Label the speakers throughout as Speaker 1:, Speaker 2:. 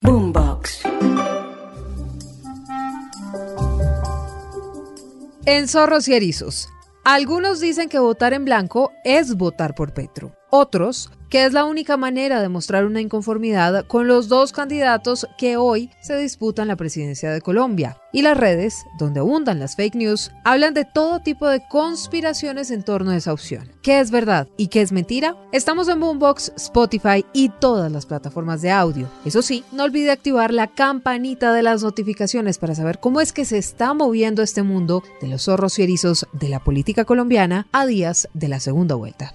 Speaker 1: Boombox.
Speaker 2: En Zorros y Erizos, algunos dicen que votar en blanco es votar por Petro. Otros que es la única manera de mostrar una inconformidad con los dos candidatos que hoy se disputan la presidencia de Colombia. Y las redes, donde abundan las fake news, hablan de todo tipo de conspiraciones en torno a esa opción. ¿Qué es verdad y qué es mentira? Estamos en Boombox, Spotify y todas las plataformas de audio. Eso sí, no olvide activar la campanita de las notificaciones para saber cómo es que se está moviendo este mundo de los zorros y erizos de la política colombiana a días de la segunda vuelta.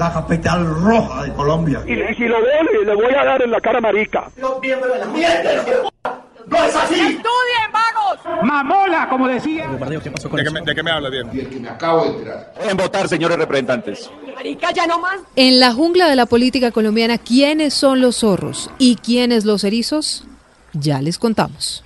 Speaker 3: la capital roja de Colombia.
Speaker 4: Y, y si lo veo, le, le voy a dar en la cara marica.
Speaker 3: Los miembros de la mierda. ¡No es así!
Speaker 5: ¡Estudien, vagos!
Speaker 4: Mamola, como decía.
Speaker 6: ¿De qué, me, ¿De qué me habla bien?
Speaker 3: Y el que me acabo de enterar.
Speaker 6: En votar, señores representantes.
Speaker 5: Marica, ya no más.
Speaker 2: En la jungla de la política colombiana, ¿quiénes son los zorros y quiénes los erizos? Ya les contamos.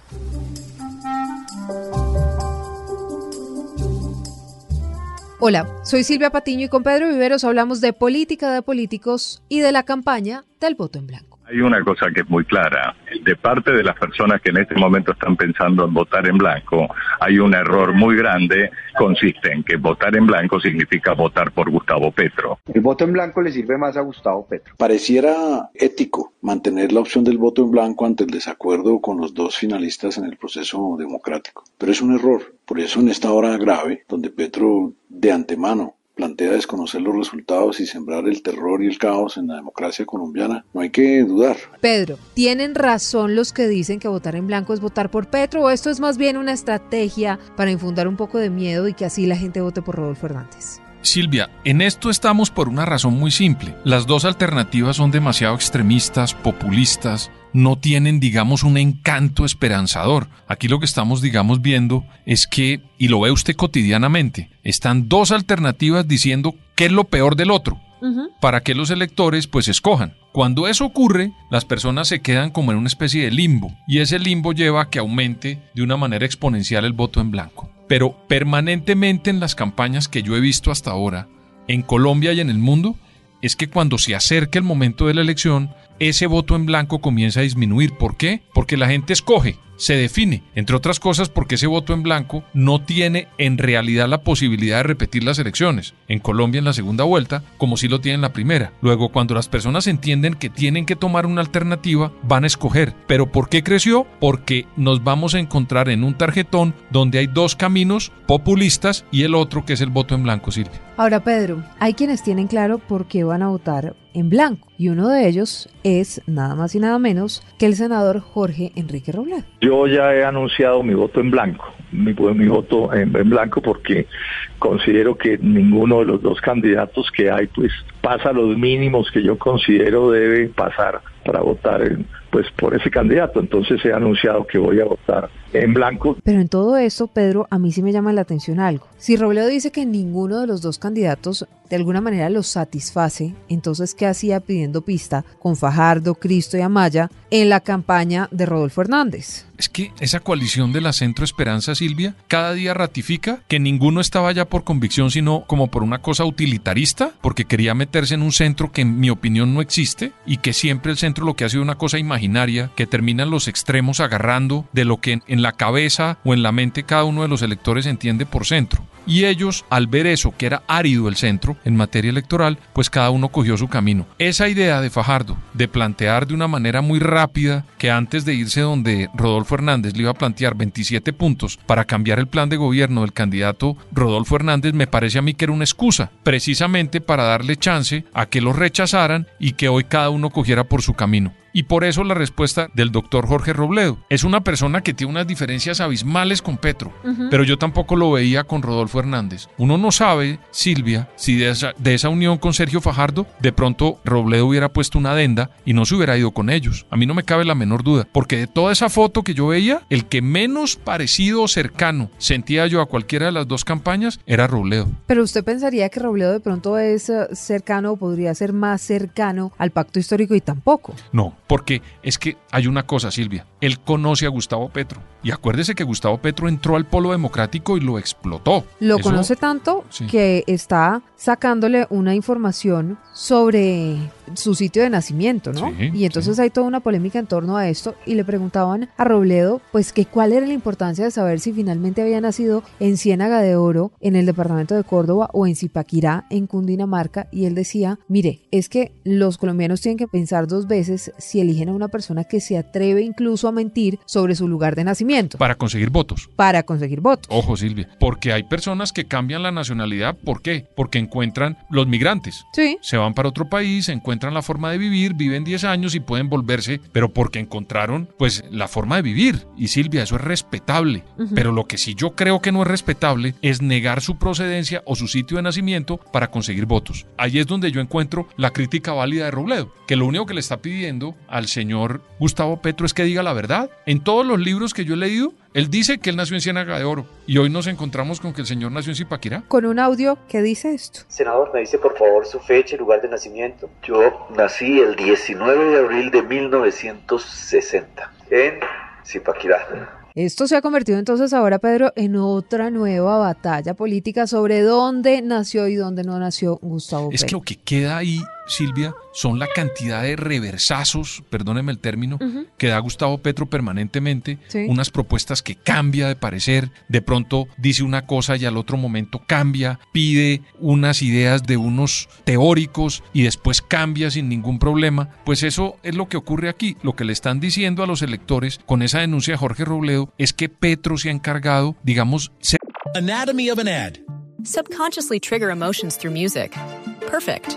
Speaker 2: Hola, soy Silvia Patiño y con Pedro Viveros hablamos de política de políticos y de la campaña del voto en blanco.
Speaker 7: Hay una cosa que es muy clara. De parte de las personas que en este momento están pensando en votar en blanco, hay un error muy grande. Consiste en que votar en blanco significa votar por Gustavo Petro.
Speaker 8: El voto en blanco le sirve más a Gustavo Petro.
Speaker 9: Pareciera ético mantener la opción del voto en blanco ante el desacuerdo con los dos finalistas en el proceso democrático. Pero es un error. Por eso en esta hora grave, donde Petro de antemano plantea desconocer los resultados y sembrar el terror y el caos en la democracia colombiana, no hay que dudar.
Speaker 2: Pedro, ¿tienen razón los que dicen que votar en blanco es votar por Petro o esto es más bien una estrategia para infundar un poco de miedo y que así la gente vote por Rodolfo Hernández?
Speaker 10: Silvia, en esto estamos por una razón muy simple. Las dos alternativas son demasiado extremistas, populistas, no tienen, digamos, un encanto esperanzador. Aquí lo que estamos, digamos, viendo es que, y lo ve usted cotidianamente, están dos alternativas diciendo qué es lo peor del otro, para que los electores pues escojan. Cuando eso ocurre, las personas se quedan como en una especie de limbo, y ese limbo lleva a que aumente de una manera exponencial el voto en blanco. Pero permanentemente en las campañas que yo he visto hasta ahora, en Colombia y en el mundo, es que cuando se acerca el momento de la elección, ese voto en blanco comienza a disminuir. ¿Por qué? Porque la gente escoge, se define, entre otras cosas porque ese voto en blanco no tiene en realidad la posibilidad de repetir las elecciones, en Colombia en la segunda vuelta, como si lo tiene en la primera. Luego, cuando las personas entienden que tienen que tomar una alternativa, van a escoger. ¿Pero por qué creció? Porque nos vamos a encontrar en un tarjetón donde hay dos caminos populistas y el otro que es el voto en blanco, Silvia.
Speaker 2: Ahora, Pedro, hay quienes tienen claro por qué van a votar en blanco y uno de ellos es nada más y nada menos que el senador Jorge Enrique Robledo.
Speaker 7: Yo ya he anunciado mi voto en blanco, mi, voto en, en, blanco porque considero que ninguno de los dos candidatos que hay pues pasa los mínimos que yo considero debe pasar para votar en, pues por ese candidato. Entonces he anunciado que voy a votar en blanco.
Speaker 2: Pero en todo esto, Pedro, a mí sí me llama la atención algo. Si Robledo dice que ninguno de los dos candidatos de alguna manera los satisface, entonces ¿qué hacía pidiendo pista con Fajardo, Cristo y Amaya en la campaña de Rodolfo Hernández?
Speaker 10: Es que esa coalición de la Centro Esperanza, Silvia, cada día ratifica que ninguno estaba ya por convicción, sino como por una cosa utilitarista, porque quería meterse en un centro que en mi opinión no existe y que siempre el centro lo que ha sido una cosa imaginaria, que terminan los extremos agarrando de lo que en la cabeza o en la mente cada uno de los electores entiende por centro. Y ellos, al ver eso, que era árido el centro en materia electoral, pues cada uno cogió su camino. Esa idea de Fajardo, de plantear de una manera muy rápida que antes de irse donde Rodolfo Hernández le iba a plantear 27 puntos para cambiar el plan de gobierno del candidato Rodolfo Hernández, me parece a mí que era una excusa, precisamente para darle chance a que lo rechazaran y que hoy cada uno cogiera por su camino. Y por eso la respuesta del doctor Jorge Robledo. Es una persona que tiene unas diferencias abismales con Petro, pero yo tampoco lo veía con Rodolfo Hernández. Uno no sabe, Silvia, si de esa, de esa unión con Sergio Fajardo, de pronto Robledo hubiera puesto una adenda y no se hubiera ido con ellos. A mí no me cabe la menor duda, porque de toda esa foto que yo veía, el que menos parecido o cercano sentía yo a cualquiera de las dos campañas era Robledo.
Speaker 2: Pero usted pensaría que Robledo de pronto es eh, cercano o podría ser más cercano al pacto histórico y tampoco.
Speaker 10: No, porque es que hay una cosa, Silvia. Él conoce a Gustavo Petro. Y acuérdese que Gustavo Petro entró al polo democrático y lo explotó.
Speaker 2: Lo
Speaker 10: Eso-
Speaker 2: conoce tanto
Speaker 10: sí.
Speaker 2: que está sacándole una información sobre su sitio de nacimiento, ¿no?
Speaker 10: Sí,
Speaker 2: y entonces hay toda una polémica en torno a esto y le preguntaban a Robledo, pues que cuál era la importancia de saber si finalmente había nacido en Ciénaga de Oro, en el departamento de Córdoba o en Zipaquirá, en Cundinamarca, y él decía, mire, es que los colombianos tienen que pensar dos veces si eligen a una persona que se atreve incluso a mentir sobre su lugar de nacimiento
Speaker 10: Para conseguir votos.
Speaker 2: para conseguir votos.
Speaker 10: Ojo, Silvia. Porque hay personas que cambian la nacionalidad. ¿Por qué? Porque encuentran los migrantes.
Speaker 2: Sí.
Speaker 10: Se van para otro país, encuentran la forma de vivir, viven 10 años y pueden volverse, pero porque encontraron pues la forma de vivir. Y Silvia, eso es respetable. Pero lo que sí yo creo que no es respetable es negar su procedencia o su sitio de nacimiento para conseguir votos. Ahí es donde yo encuentro la crítica válida de Robledo, que lo único que le está pidiendo al señor Gustavo Petro es que diga la verdad. En todos los libros que yo he leído, él dice que él nació en Ciénaga de Oro y hoy nos encontramos con que el señor nació en Zipaquirá.
Speaker 2: Con un audio que dice esto.
Speaker 1: Senador, me dice por favor su fecha y lugar de nacimiento. Yo nací el 19 de abril de 1960 en Zipaquirá.
Speaker 2: Esto se ha convertido entonces ahora, Pedro, en otra nueva batalla política sobre dónde nació y dónde no nació Gustavo
Speaker 10: Es que lo que queda ahí, Silvia, son la cantidad de reversazos, perdóneme el término, que da Gustavo Petro permanentemente,
Speaker 2: Sí.
Speaker 10: unas propuestas que cambia de parecer, de pronto dice una cosa y al otro momento cambia, pide unas ideas de unos teóricos y después cambia sin ningún problema, pues eso es lo que ocurre aquí. Lo que le están diciendo a los electores con esa denuncia de Jorge Robledo es que Petro se ha encargado, digamos, se
Speaker 11: Anatomy of an ad.
Speaker 12: Subconsciously trigger emotions through music. Perfect.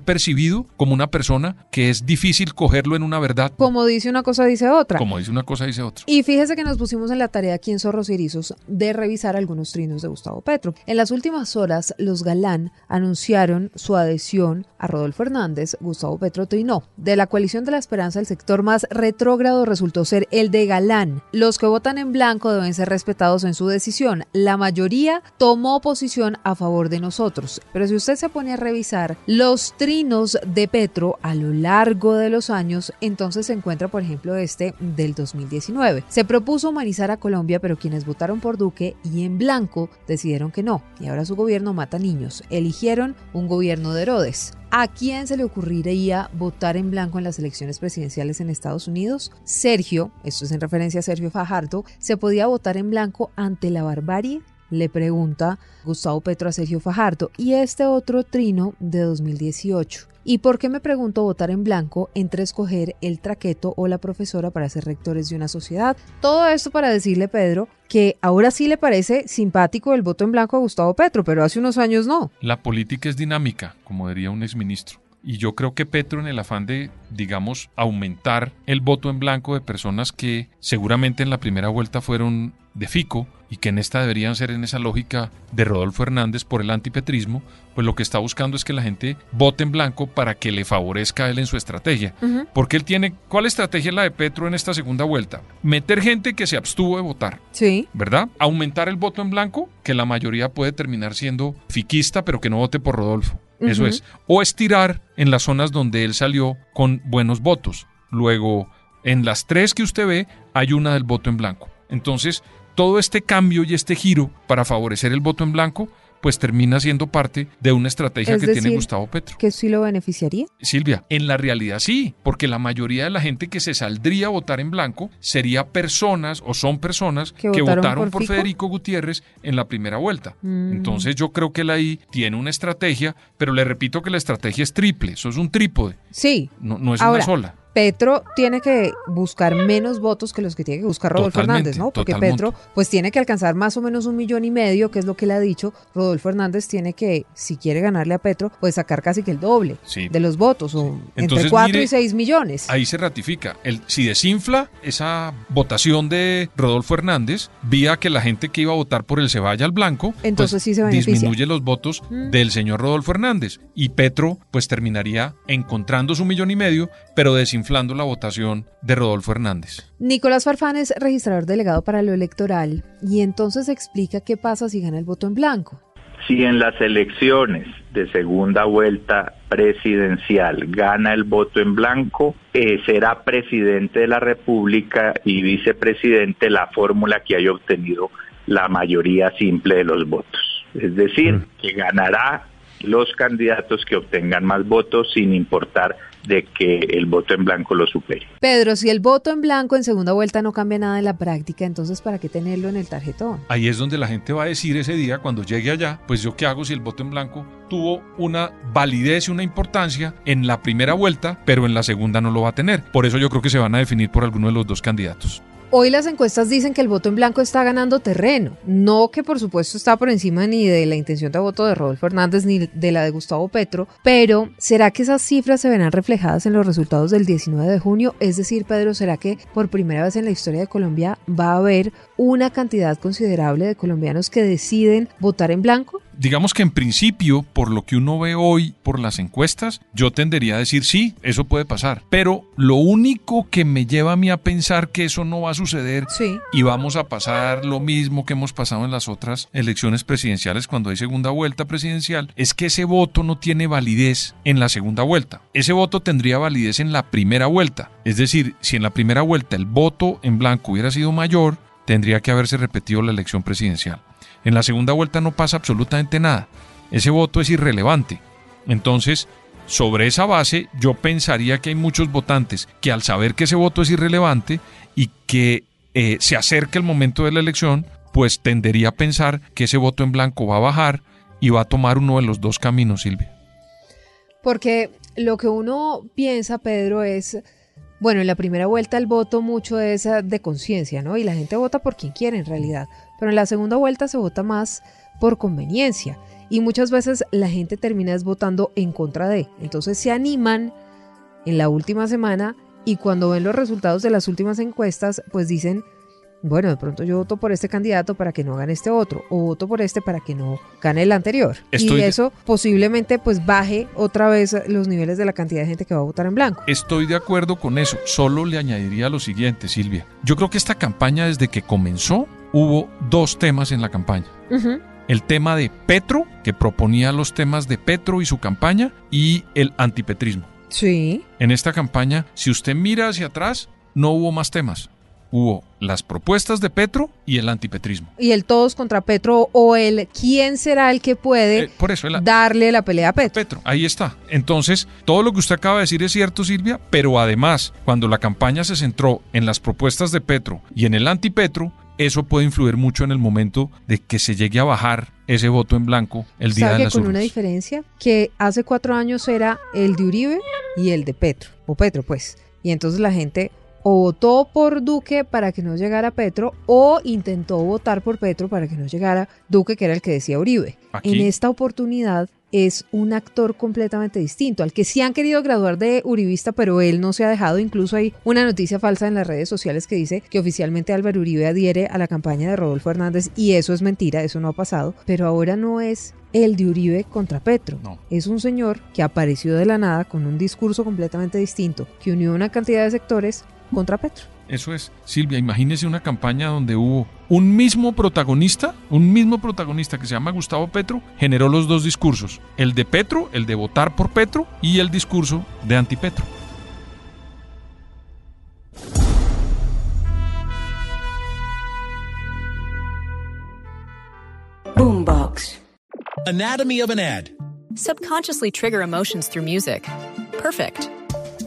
Speaker 10: percibido como una persona que es difícil cogerlo en una verdad.
Speaker 2: Como dice una cosa, dice otra.
Speaker 10: Como dice una cosa, dice otra.
Speaker 2: Y fíjese que nos pusimos en la tarea aquí en Zorros y Erizos de revisar algunos trinos de Gustavo Petro. En las últimas horas, los Galán anunciaron su adhesión a Rodolfo Hernández. Gustavo Petro trinó. De la coalición de la esperanza, el sector más retrógrado resultó ser el de Galán. Los que votan en blanco deben ser respetados en su decisión. La mayoría tomó posición a favor de nosotros. Pero si usted se pone a revisar los trinos de Petro a lo largo de los años, entonces se encuentra, por ejemplo, este del 2019. Se propuso humanizar a Colombia, pero quienes votaron por Duque y en blanco decidieron que no, y ahora su gobierno mata niños. Eligieron un gobierno de Herodes. ¿A quién se le ocurriría votar en blanco en las elecciones presidenciales en Estados Unidos? Sergio, esto es en referencia a Sergio Fajardo, ¿se podía votar en blanco ante la barbarie? Le pregunta Gustavo Petro a Sergio Fajardo y este otro trino de 2018. ¿Y por qué me pregunto votar en blanco entre escoger el traqueto o la profesora para ser rectores de una sociedad? Todo esto para decirle, Pedro, que ahora sí le parece simpático el voto en blanco a Gustavo Petro, pero hace unos años no.
Speaker 10: La política es dinámica, como diría un exministro. Y yo creo que Petro, en el afán de, digamos, aumentar el voto en blanco de personas que seguramente en la primera vuelta fueron de Fico y que en esta deberían ser en esa lógica de Rodolfo Hernández por el antipetrismo, pues lo que está buscando es que la gente vote en blanco para que le favorezca a él en su estrategia. Porque él tiene, ¿cuál estrategia es la de Petro en esta segunda vuelta? Meter gente que se abstuvo de votar.
Speaker 2: Sí.
Speaker 10: ¿Verdad? Aumentar el voto en blanco, que la mayoría puede terminar siendo fiquista, pero que no vote por Rodolfo. Eso es. O estirar en las zonas donde él salió con buenos votos. Luego, en las tres que usted ve, hay una del voto en blanco. Entonces, todo este cambio y este giro para favorecer el voto en blanco, pues termina siendo parte de una estrategia
Speaker 2: Es
Speaker 10: que
Speaker 2: decir,
Speaker 10: tiene Gustavo Petro.
Speaker 2: ¿Que sí lo beneficiaría?
Speaker 10: Silvia, en la realidad sí, porque la mayoría de la gente que se saldría a votar en blanco sería personas o son personas
Speaker 2: ¿Que
Speaker 10: que,
Speaker 2: votaron
Speaker 10: votaron,
Speaker 2: por?
Speaker 10: Federico Gutiérrez en la primera vuelta.
Speaker 2: Mm.
Speaker 10: Entonces yo creo que él ahí tiene una estrategia, pero le repito que la estrategia es triple, eso es un trípode,
Speaker 2: Sí.
Speaker 10: no, no es
Speaker 2: Ahora,
Speaker 10: una sola.
Speaker 2: Petro tiene que buscar menos votos que los que tiene que buscar Rodolfo
Speaker 10: Totalmente,
Speaker 2: Hernández, ¿no? Porque
Speaker 10: totalmente.
Speaker 2: Petro pues tiene que alcanzar más o menos un millón y medio, que es lo que él ha dicho. Rodolfo Hernández tiene que, si quiere ganarle a Petro, pues sacar casi que el doble
Speaker 10: Sí.
Speaker 2: de los votos, o entre
Speaker 10: Entonces,
Speaker 2: 4
Speaker 10: mire,
Speaker 2: y 6 millones.
Speaker 10: Ahí se ratifica. El, si desinfla esa votación de Rodolfo Hernández, vía que la gente que iba a votar por él se vaya al blanco,
Speaker 2: Entonces
Speaker 10: pues,
Speaker 2: sí se beneficia.
Speaker 10: disminuye los votos
Speaker 2: Mm.
Speaker 10: del señor Rodolfo Hernández. Y Petro, pues terminaría encontrando su millón y medio, pero desinflando la votación de Rodolfo Hernández.
Speaker 2: Nicolás Farfán es registrador delegado para lo electoral y entonces explica qué pasa si gana el voto en blanco.
Speaker 13: Si en las elecciones de segunda vuelta presidencial gana el voto en blanco, eh, será presidente de la República y vicepresidente la fórmula que haya obtenido la mayoría simple de los votos. Es decir, que ganará los candidatos que obtengan más votos sin importar de que el voto en blanco lo supere.
Speaker 2: Pedro, si el voto en blanco en segunda vuelta no cambia nada en la práctica, entonces ¿para qué tenerlo en el tarjetón?
Speaker 10: Ahí es donde la gente va a decir ese día, cuando llegue allá, pues yo qué hago si el voto en blanco tuvo una validez y una importancia en la primera vuelta, pero en la segunda no lo va a tener. Por eso yo creo que se van a definir por alguno de los dos candidatos.
Speaker 2: Hoy las encuestas dicen que el voto en blanco está ganando terreno, no que por supuesto está por encima ni de la intención de voto de Rodolfo Hernández ni de la de Gustavo Petro, pero ¿será que esas cifras se verán reflejadas en los resultados del 19 de junio? Es decir, Pedro, ¿será que por primera vez en la historia de Colombia va a haber una cantidad considerable de colombianos que deciden votar en blanco?
Speaker 10: Digamos que en principio, por lo que uno ve hoy por las encuestas, yo tendería a decir sí, eso puede pasar. Pero lo único que me lleva a mí a pensar que eso no va a suceder
Speaker 2: Sí.
Speaker 10: y vamos a pasar lo mismo que hemos pasado en las otras elecciones presidenciales cuando hay segunda vuelta presidencial, es que ese voto no tiene validez en la segunda vuelta. Ese voto tendría validez en la primera vuelta. Es decir, si en la primera vuelta el voto en blanco hubiera sido mayor, tendría que haberse repetido la elección presidencial. En la segunda vuelta no pasa absolutamente nada. Ese voto es irrelevante. Entonces, sobre esa base, yo pensaría que hay muchos votantes que al saber que ese voto es irrelevante y que eh, se acerca el momento de la elección, pues tendería a pensar que ese voto en blanco va a bajar y va a tomar uno de los dos caminos, Silvia.
Speaker 2: Porque lo que uno piensa, Pedro, es, bueno, en la primera vuelta el voto mucho es eh, de conciencia, ¿no? Y la gente vota por quien quiere en realidad. Pero en la segunda vuelta se vota más por conveniencia. Y muchas veces la gente termina votando en contra de. Entonces se animan en la última semana y cuando ven los resultados de las últimas encuestas, pues dicen, bueno, de pronto yo voto por este candidato para que no gane este otro, o voto por este para que no gane el anterior.
Speaker 10: Estoy
Speaker 2: y eso posiblemente pues baje otra vez los niveles de la cantidad de gente que va a votar en blanco.
Speaker 10: Estoy de acuerdo con eso, solo le añadiría lo siguiente, Silvia. Yo creo que esta campaña desde que comenzó hubo dos temas en la campaña. El tema de Petro, que proponía los temas de Petro y su campaña, y el antipetrismo.
Speaker 2: Sí.
Speaker 10: En esta campaña, si usted mira hacia atrás, no hubo más temas. Hubo las propuestas de Petro y el antipetrismo.
Speaker 2: Y el todos contra Petro o el quién será el que puede
Speaker 10: Eh, por eso el-
Speaker 2: darle la pelea a Petro.
Speaker 10: Petro, ahí está. Entonces, todo lo que usted acaba de decir es cierto, Silvia, pero además, cuando la campaña se centró en las propuestas de Petro y en el antipetro, eso puede influir mucho en el momento de que se llegue a bajar ese voto en blanco el día
Speaker 2: ¿Sabe
Speaker 10: de las
Speaker 2: con una
Speaker 10: urnas.
Speaker 2: diferencia? Que hace cuatro años era el de Uribe y el de Petro, o Petro pues. Y entonces la gente o votó por Duque para que no llegara Petro o intentó votar por Petro para que no llegara Duque, que era el que decía Uribe.
Speaker 10: Aquí.
Speaker 2: En esta oportunidad es un actor completamente distinto, al que sí han querido graduar de uribista, pero él no se ha dejado. Incluso hay una noticia falsa en las redes sociales que dice que oficialmente Álvaro Uribe adhiere a la campaña de Rodolfo Hernández y eso es mentira, eso no ha pasado. Pero ahora no es el de Uribe contra Petro.
Speaker 10: No.
Speaker 2: Es un señor que apareció de la nada con un discurso completamente distinto, que unió una cantidad de sectores contra Petro.
Speaker 10: Eso es. Silvia, imagínese una campaña donde hubo un mismo protagonista, un mismo protagonista que se llama Gustavo Petro, generó los dos discursos. El de Petro, el de votar por Petro, y el discurso de antipetro.
Speaker 11: Boombox. Anatomy of an ad.
Speaker 12: Subconsciously trigger emotions through music. Perfect.